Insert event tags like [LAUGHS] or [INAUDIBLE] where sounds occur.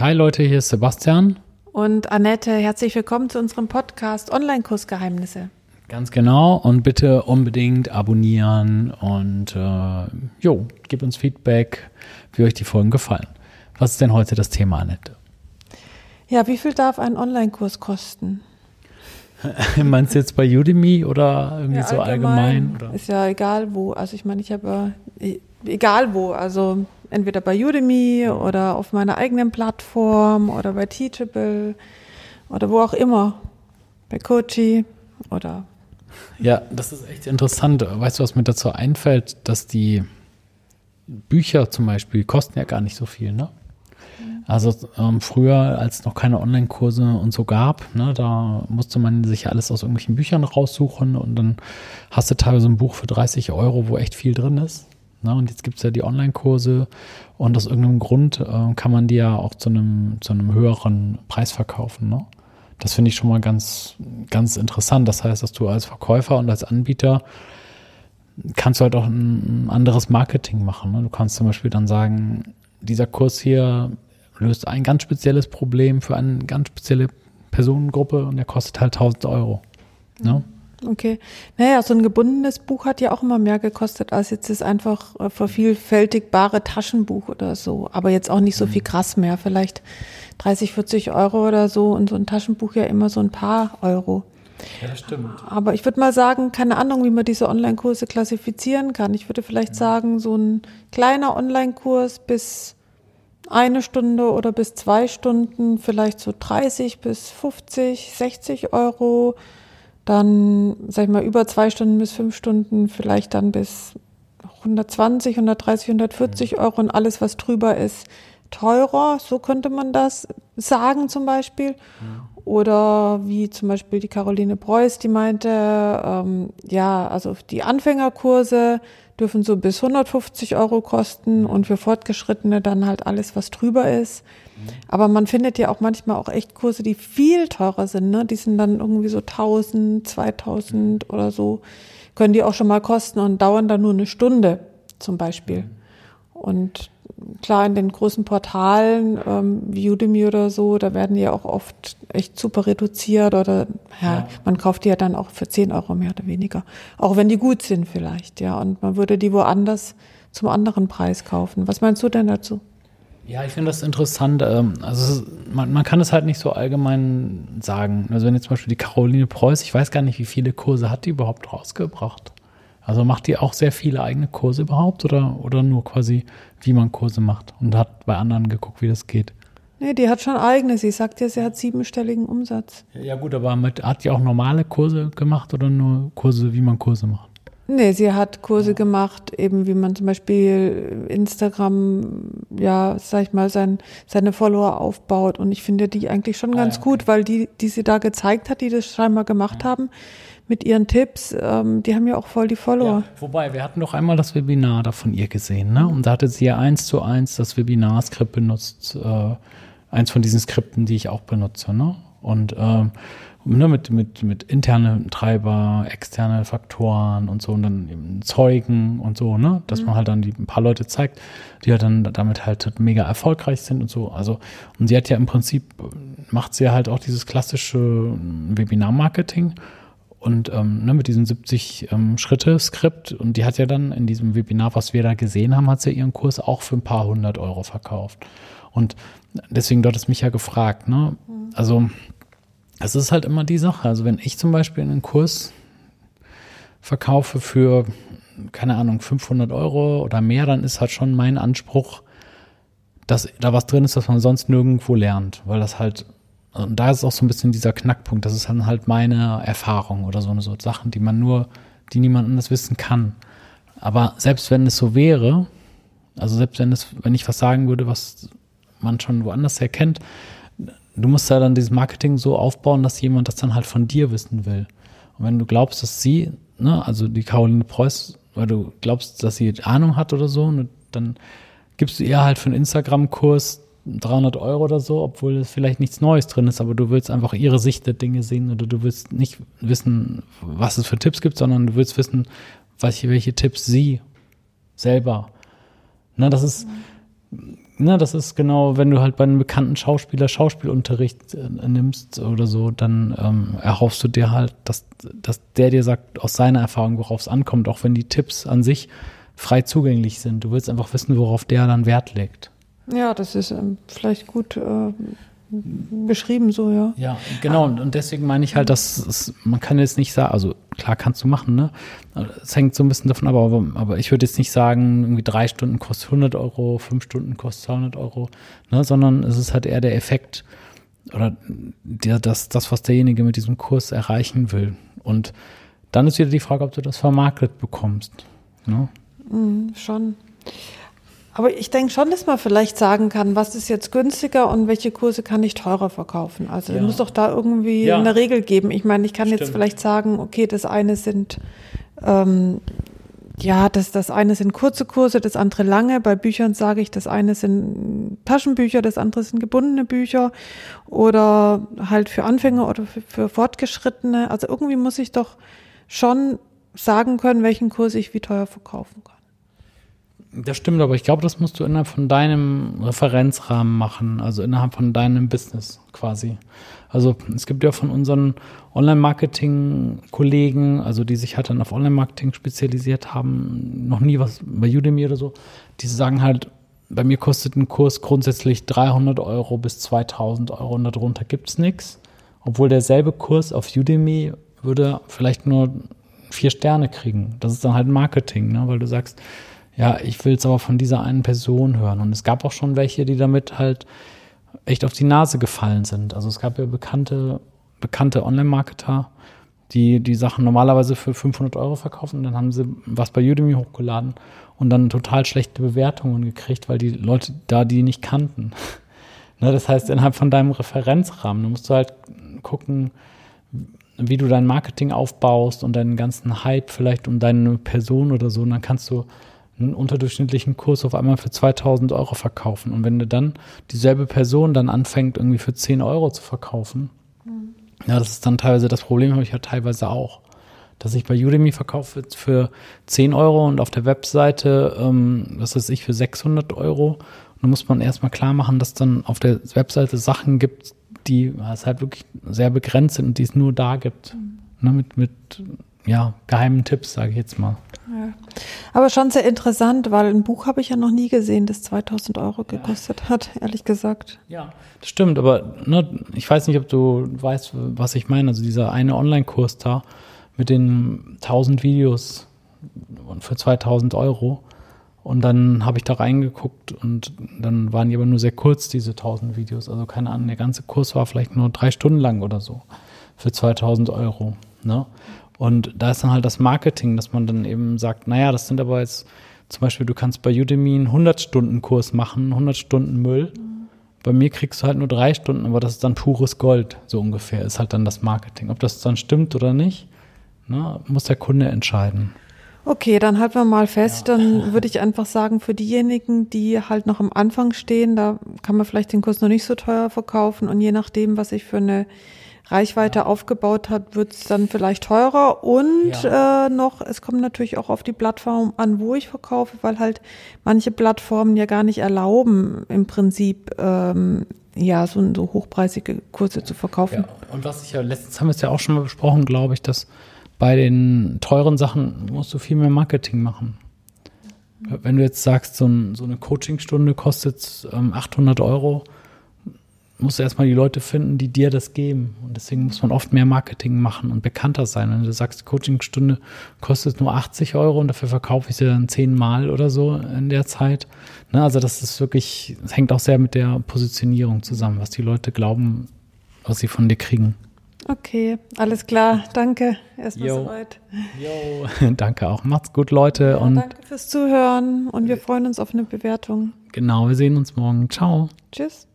Hi Leute, hier ist Sebastian. Und Annette, herzlich willkommen zu unserem Podcast Online-Kursgeheimnisse. Ganz genau und bitte unbedingt abonnieren und äh, jo, gebt uns Feedback, wie euch die Folgen gefallen. Was ist denn heute das Thema, Annette? Ja, wie viel darf ein Online-Kurs kosten? [LAUGHS] Meinst du jetzt bei Udemy oder irgendwie ja, so allgemein? allgemein ist ja egal wo. Also ich meine, ich habe äh, egal wo. Also entweder bei Udemy oder auf meiner eigenen Plattform oder bei Teachable oder wo auch immer. Bei Kochi oder. Ja, das ist echt interessant. Weißt du, was mir dazu einfällt, dass die Bücher zum Beispiel kosten ja gar nicht so viel, ne? Also ähm, früher, als es noch keine Online-Kurse und so gab, ne, da musste man sich ja alles aus irgendwelchen Büchern raussuchen und dann hast du teilweise ein Buch für 30 Euro, wo echt viel drin ist. Ne? Und jetzt gibt es ja die Online-Kurse und aus irgendeinem Grund äh, kann man die ja auch zu einem, zu höheren Preis verkaufen. Ne? Das finde ich schon mal ganz, ganz interessant. Das heißt, dass du als Verkäufer und als Anbieter kannst du halt auch ein, ein anderes Marketing machen. Ne? Du kannst zum Beispiel dann sagen, dieser Kurs hier löst ein ganz spezielles Problem für eine ganz spezielle Personengruppe und der kostet halt 1000 Euro. Ne? Okay. Naja, so ein gebundenes Buch hat ja auch immer mehr gekostet als jetzt das einfach äh, vervielfältigbare Taschenbuch oder so. Aber jetzt auch nicht so viel krass mehr. Vielleicht 30, 40 Euro oder so und so ein Taschenbuch ja immer so ein paar Euro. Ja, stimmt. Aber ich würde mal sagen, keine Ahnung, wie man diese Online-Kurse klassifizieren kann. Ich würde vielleicht sagen, so ein kleiner Online-Kurs bis eine Stunde oder bis zwei Stunden, vielleicht so 30 bis 50, 60 Euro. Dann, sag ich mal, über zwei Stunden bis fünf Stunden, vielleicht dann bis 120, 130, 140 Euro und alles, was drüber ist, teurer. So könnte man das sagen zum Beispiel. Oder wie zum Beispiel die Caroline Preuß, die meinte, ähm, ja, also die Anfängerkurse dürfen so bis 150 Euro kosten und für Fortgeschrittene dann halt alles, was drüber ist. Aber man findet ja auch manchmal auch echt Kurse, die viel teurer sind. Ne? Die sind dann irgendwie so 1000, 2000 oder so. Können die auch schon mal kosten und dauern dann nur eine Stunde zum Beispiel. Und klar, in den großen Portalen ähm, wie Udemy oder so, da werden die ja auch oft echt super reduziert oder ja, ja, man kauft die ja dann auch für 10 Euro mehr oder weniger. Auch wenn die gut sind vielleicht, ja. Und man würde die woanders zum anderen Preis kaufen. Was meinst du denn dazu? Ja, ich finde das interessant. Ähm, also man, man kann es halt nicht so allgemein sagen. Also wenn jetzt zum Beispiel die Caroline Preuß, ich weiß gar nicht, wie viele Kurse hat die überhaupt rausgebracht. Also macht die auch sehr viele eigene Kurse überhaupt oder, oder nur quasi, wie man Kurse macht und hat bei anderen geguckt, wie das geht? Nee, die hat schon eigene. Sie sagt ja, sie hat siebenstelligen Umsatz. Ja gut, aber mit, hat die auch normale Kurse gemacht oder nur Kurse, wie man Kurse macht? Nee, sie hat Kurse gemacht, eben wie man zum Beispiel Instagram, ja, sag ich mal, sein, seine Follower aufbaut. Und ich finde die eigentlich schon ganz ah, ja, okay. gut, weil die, die sie da gezeigt hat, die das scheinbar gemacht ja. haben, mit ihren Tipps, ähm, die haben ja auch voll die Follower. Ja, wobei, wir hatten doch einmal das Webinar da von ihr gesehen, ne? Und da hatte sie ja eins zu eins das Webinarskript benutzt, äh, eins von diesen Skripten, die ich auch benutze, ne? Und ähm, ne, mit, mit, mit internen Treiber, externe Faktoren und so und dann eben Zeugen und so, ne? Dass mhm. man halt dann die, ein paar Leute zeigt, die halt dann damit halt mega erfolgreich sind und so. Also, und sie hat ja im Prinzip, macht sie halt auch dieses klassische Webinar-Marketing und ähm, ne, mit diesem 70 ähm, Schritte-Skript. Und die hat ja dann in diesem Webinar, was wir da gesehen haben, hat sie ihren Kurs auch für ein paar hundert Euro verkauft. Und deswegen dort ist mich ja gefragt, ne? Also, es ist halt immer die Sache. Also, wenn ich zum Beispiel einen Kurs verkaufe für, keine Ahnung, 500 Euro oder mehr, dann ist halt schon mein Anspruch, dass da was drin ist, was man sonst nirgendwo lernt, weil das halt und da ist auch so ein bisschen dieser Knackpunkt. Das ist dann halt meine Erfahrung oder so, so Sachen, die man nur, die niemand anders wissen kann. Aber selbst wenn es so wäre, also selbst wenn es, wenn ich was sagen würde, was man schon woanders erkennt, du musst ja dann dieses Marketing so aufbauen, dass jemand das dann halt von dir wissen will. Und wenn du glaubst, dass sie, ne, also die Caroline Preuß, weil du glaubst, dass sie Ahnung hat oder so, ne, dann gibst du ihr halt für einen Instagram-Kurs 300 Euro oder so, obwohl vielleicht nichts Neues drin ist, aber du willst einfach ihre Sicht der Dinge sehen oder du willst nicht wissen, was es für Tipps gibt, sondern du willst wissen, welche, welche Tipps sie selber. Na, das ist, na, das ist genau, wenn du halt bei einem bekannten Schauspieler Schauspielunterricht äh, nimmst oder so, dann ähm, erhoffst du dir halt, dass, dass der dir sagt, aus seiner Erfahrung, worauf es ankommt, auch wenn die Tipps an sich frei zugänglich sind. Du willst einfach wissen, worauf der dann Wert legt. Ja, das ist ähm, vielleicht gut äh, beschrieben so, ja. Ja, genau. Und, und deswegen meine ich halt, dass es, man kann jetzt nicht sagen, also klar kannst du machen, ne? Es hängt so ein bisschen davon ab, aber, aber ich würde jetzt nicht sagen, irgendwie drei Stunden kostet 100 Euro, fünf Stunden kostet 200 Euro, ne? Sondern es ist halt eher der Effekt oder der, das, das, was derjenige mit diesem Kurs erreichen will. Und dann ist wieder die Frage, ob du das vermarktet bekommst. Ne? Mm, schon. Aber ich denke schon, dass man vielleicht sagen kann, was ist jetzt günstiger und welche Kurse kann ich teurer verkaufen. Also ja. es muss doch da irgendwie ja. eine Regel geben. Ich meine, ich kann Stimmt. jetzt vielleicht sagen, okay, das eine sind ähm, ja, das, das eine sind kurze Kurse, das andere lange. Bei Büchern sage ich, das eine sind Taschenbücher, das andere sind gebundene Bücher oder halt für Anfänger oder für, für Fortgeschrittene. Also irgendwie muss ich doch schon sagen können, welchen Kurs ich wie teuer verkaufen kann. Das stimmt, aber ich glaube, das musst du innerhalb von deinem Referenzrahmen machen, also innerhalb von deinem Business quasi. Also es gibt ja von unseren Online-Marketing-Kollegen, also die sich halt dann auf Online-Marketing spezialisiert haben, noch nie was bei Udemy oder so, die sagen halt, bei mir kostet ein Kurs grundsätzlich 300 Euro bis 2000 Euro und darunter gibt es nichts. Obwohl derselbe Kurs auf Udemy würde vielleicht nur vier Sterne kriegen. Das ist dann halt Marketing, ne? weil du sagst, ja, ich will es aber von dieser einen Person hören. Und es gab auch schon welche, die damit halt echt auf die Nase gefallen sind. Also es gab ja bekannte, bekannte Online-Marketer, die die Sachen normalerweise für 500 Euro verkaufen. Dann haben sie was bei Udemy hochgeladen und dann total schlechte Bewertungen gekriegt, weil die Leute da die nicht kannten. [LAUGHS] ne, das heißt, innerhalb von deinem Referenzrahmen, du musst halt gucken, wie du dein Marketing aufbaust und deinen ganzen Hype vielleicht um deine Person oder so. Und dann kannst du einen unterdurchschnittlichen Kurs auf einmal für 2000 Euro verkaufen. Und wenn du dann dieselbe Person dann anfängt, irgendwie für 10 Euro zu verkaufen, mhm. ja, das ist dann teilweise das Problem, habe ich ja teilweise auch. Dass ich bei Udemy verkaufe für 10 Euro und auf der Webseite, ähm, was weiß ich, für 600 Euro. Und dann muss man erstmal klar machen, dass dann auf der Webseite Sachen gibt, die es halt wirklich sehr begrenzt sind und die es nur da gibt. Mhm. Ne, mit, mit ja, geheimen Tipps, sage ich jetzt mal. Ja. Aber schon sehr interessant, weil ein Buch habe ich ja noch nie gesehen, das 2000 Euro gekostet ja. hat, ehrlich gesagt. Ja, das stimmt, aber ne, ich weiß nicht, ob du weißt, was ich meine. Also dieser eine Online-Kurs da mit den 1000 Videos für 2000 Euro. Und dann habe ich da reingeguckt und dann waren die aber nur sehr kurz, diese 1000 Videos. Also keine Ahnung, der ganze Kurs war vielleicht nur drei Stunden lang oder so für 2000 Euro. Ne? Und da ist dann halt das Marketing, dass man dann eben sagt, naja, das sind aber jetzt zum Beispiel, du kannst bei Udemy einen 100-Stunden-Kurs machen, 100 Stunden Müll. Mhm. Bei mir kriegst du halt nur drei Stunden, aber das ist dann pures Gold, so ungefähr, ist halt dann das Marketing. Ob das dann stimmt oder nicht, ne, muss der Kunde entscheiden. Okay, dann halten wir mal fest. Ja. Dann würde ich einfach sagen, für diejenigen, die halt noch am Anfang stehen, da kann man vielleicht den Kurs noch nicht so teuer verkaufen und je nachdem, was ich für eine Reichweite ja. aufgebaut hat, wird es dann vielleicht teurer und ja. äh, noch, es kommt natürlich auch auf die Plattform an, wo ich verkaufe, weil halt manche Plattformen ja gar nicht erlauben, im Prinzip ähm, ja so, so hochpreisige Kurse zu verkaufen. Ja. Und was ich ja letztens haben wir es ja auch schon mal besprochen, glaube ich, dass bei den teuren Sachen musst du viel mehr Marketing machen. Wenn du jetzt sagst, so, ein, so eine Coachingstunde kostet ähm, 800 Euro, musst du erstmal die Leute finden, die dir das geben. Und deswegen muss man oft mehr Marketing machen und bekannter sein. Wenn du sagst, die Coachingstunde kostet nur 80 Euro und dafür verkaufe ich sie dann zehnmal oder so in der Zeit. Ne, also das ist wirklich, das hängt auch sehr mit der Positionierung zusammen, was die Leute glauben, was sie von dir kriegen. Okay, alles klar. Danke. Erstmal soweit. Jo, [LAUGHS] danke auch. Macht's gut, Leute. Ja, und danke fürs Zuhören und wir freuen uns auf eine Bewertung. Genau, wir sehen uns morgen. Ciao. Tschüss.